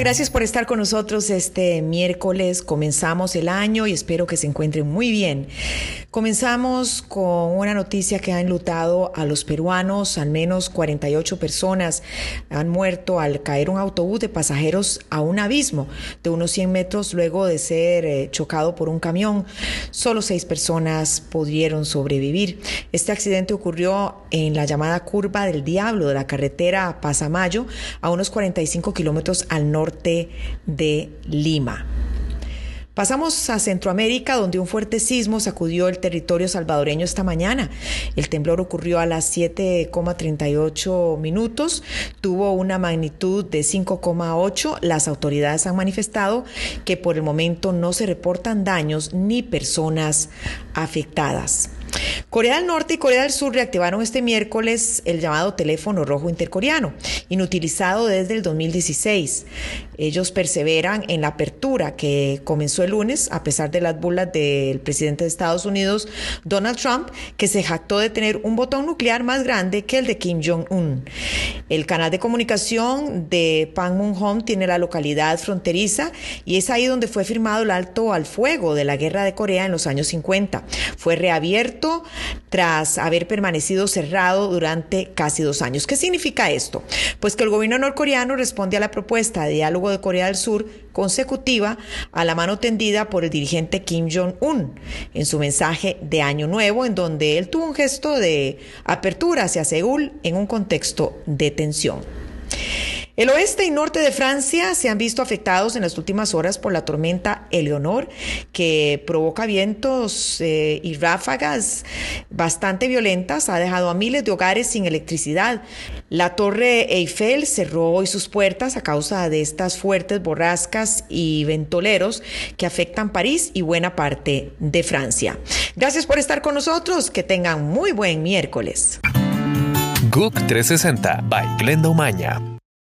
Gracias por estar con nosotros este miércoles. Comenzamos el año y espero que se encuentren muy bien. Comenzamos con una noticia que ha enlutado a los peruanos. Al menos 48 personas han muerto al caer un autobús de pasajeros a un abismo de unos 100 metros luego de ser eh, chocado por un camión. Solo seis personas pudieron sobrevivir. Este accidente ocurrió en la llamada curva del Diablo de la carretera Pasamayo a unos 45 kilómetros al norte de Lima. Pasamos a Centroamérica, donde un fuerte sismo sacudió el territorio salvadoreño esta mañana. El temblor ocurrió a las 7,38 minutos, tuvo una magnitud de 5,8. Las autoridades han manifestado que por el momento no se reportan daños ni personas afectadas. Corea del Norte y Corea del Sur reactivaron este miércoles el llamado teléfono rojo intercoreano, inutilizado desde el 2016. Ellos perseveran en la apertura que comenzó el lunes, a pesar de las burlas del presidente de Estados Unidos, Donald Trump, que se jactó de tener un botón nuclear más grande que el de Kim Jong-un. El canal de comunicación de Panmunjom tiene la localidad fronteriza y es ahí donde fue firmado el alto al fuego de la guerra de Corea en los años 50. Fue reabierto tras haber permanecido cerrado durante casi dos años. ¿Qué significa esto? Pues que el gobierno norcoreano responde a la propuesta de diálogo de Corea del Sur consecutiva a la mano tendida por el dirigente Kim Jong-un en su mensaje de Año Nuevo, en donde él tuvo un gesto de apertura hacia Seúl en un contexto de tensión. El oeste y norte de Francia se han visto afectados en las últimas horas por la tormenta Eleonor, que provoca vientos eh, y ráfagas bastante violentas, ha dejado a miles de hogares sin electricidad. La torre Eiffel cerró hoy sus puertas a causa de estas fuertes borrascas y ventoleros que afectan París y buena parte de Francia. Gracias por estar con nosotros, que tengan muy buen miércoles. GUC 360 by Glenda Umaña.